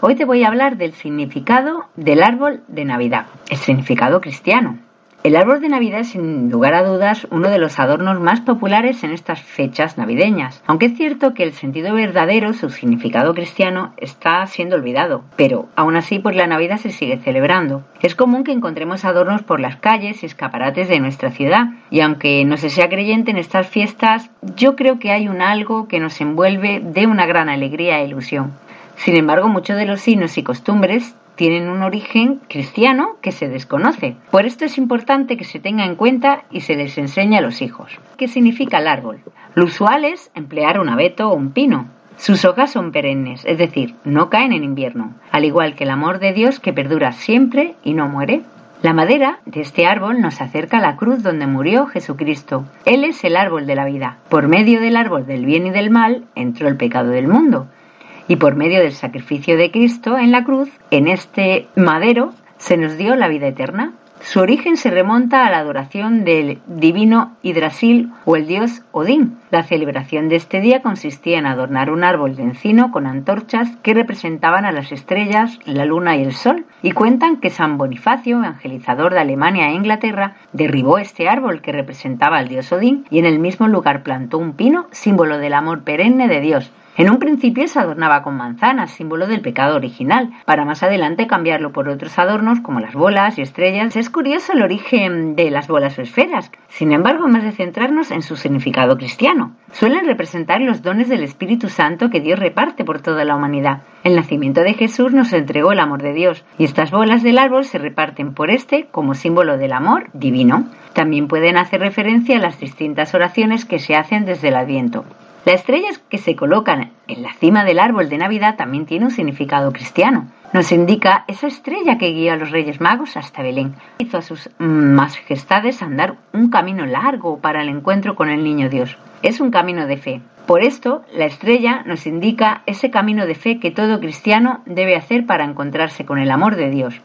Hoy te voy a hablar del significado del árbol de Navidad, el significado cristiano. El árbol de Navidad es sin lugar a dudas uno de los adornos más populares en estas fechas navideñas, aunque es cierto que el sentido verdadero, su significado cristiano, está siendo olvidado, pero aún así pues la Navidad se sigue celebrando. Es común que encontremos adornos por las calles y escaparates de nuestra ciudad, y aunque no se sea creyente en estas fiestas, yo creo que hay un algo que nos envuelve de una gran alegría e ilusión. Sin embargo, muchos de los signos y costumbres tienen un origen cristiano que se desconoce. Por esto es importante que se tenga en cuenta y se les enseñe a los hijos. ¿Qué significa el árbol? Lo usual es emplear un abeto o un pino. Sus hojas son perennes, es decir, no caen en invierno, al igual que el amor de Dios que perdura siempre y no muere. La madera de este árbol nos acerca a la cruz donde murió Jesucristo. Él es el árbol de la vida. Por medio del árbol del bien y del mal entró el pecado del mundo y por medio del sacrificio de Cristo en la cruz, en este madero, se nos dio la vida eterna. Su origen se remonta a la adoración del divino Hidrasil o el dios Odín. La celebración de este día consistía en adornar un árbol de encino con antorchas que representaban a las estrellas, la luna y el sol, y cuentan que San Bonifacio, evangelizador de Alemania e Inglaterra, derribó este árbol que representaba al dios Odín y en el mismo lugar plantó un pino, símbolo del amor perenne de Dios, en un principio se adornaba con manzanas, símbolo del pecado original, para más adelante cambiarlo por otros adornos como las bolas y estrellas. Es curioso el origen de las bolas o esferas, sin embargo, más de centrarnos en su significado cristiano. Suelen representar los dones del Espíritu Santo que Dios reparte por toda la humanidad. El nacimiento de Jesús nos entregó el amor de Dios y estas bolas del árbol se reparten por este como símbolo del amor divino. También pueden hacer referencia a las distintas oraciones que se hacen desde el Adviento. Las estrellas que se colocan en la cima del árbol de Navidad también tiene un significado cristiano. Nos indica esa estrella que guía a los Reyes Magos hasta Belén. Hizo a sus majestades andar un camino largo para el encuentro con el Niño Dios. Es un camino de fe. Por esto, la estrella nos indica ese camino de fe que todo cristiano debe hacer para encontrarse con el amor de Dios.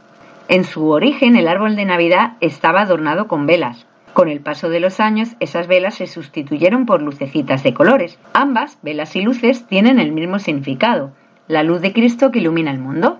En su origen, el árbol de Navidad estaba adornado con velas, con el paso de los años, esas velas se sustituyeron por lucecitas de colores. Ambas, velas y luces, tienen el mismo significado, la luz de Cristo que ilumina el mundo.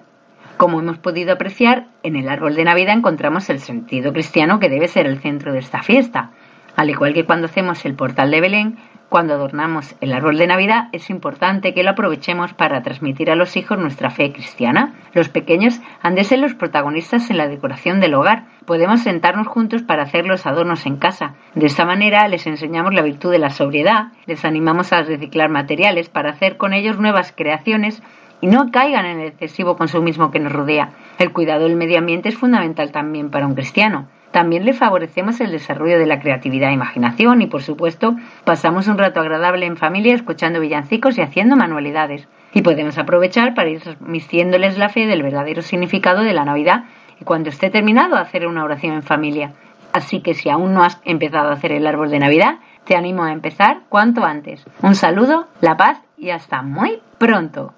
Como hemos podido apreciar, en el árbol de Navidad encontramos el sentido cristiano que debe ser el centro de esta fiesta. Al igual que cuando hacemos el portal de Belén, cuando adornamos el árbol de Navidad es importante que lo aprovechemos para transmitir a los hijos nuestra fe cristiana. Los pequeños han de ser los protagonistas en la decoración del hogar. Podemos sentarnos juntos para hacer los adornos en casa. De esta manera les enseñamos la virtud de la sobriedad, les animamos a reciclar materiales para hacer con ellos nuevas creaciones y no caigan en el excesivo consumismo que nos rodea. El cuidado del medio ambiente es fundamental también para un cristiano. También le favorecemos el desarrollo de la creatividad e imaginación y, por supuesto, pasamos un rato agradable en familia escuchando villancicos y haciendo manualidades. Y podemos aprovechar para ir transmitiéndoles la fe del verdadero significado de la Navidad y cuando esté terminado hacer una oración en familia. Así que si aún no has empezado a hacer el árbol de Navidad, te animo a empezar cuanto antes. Un saludo, la paz y hasta muy pronto.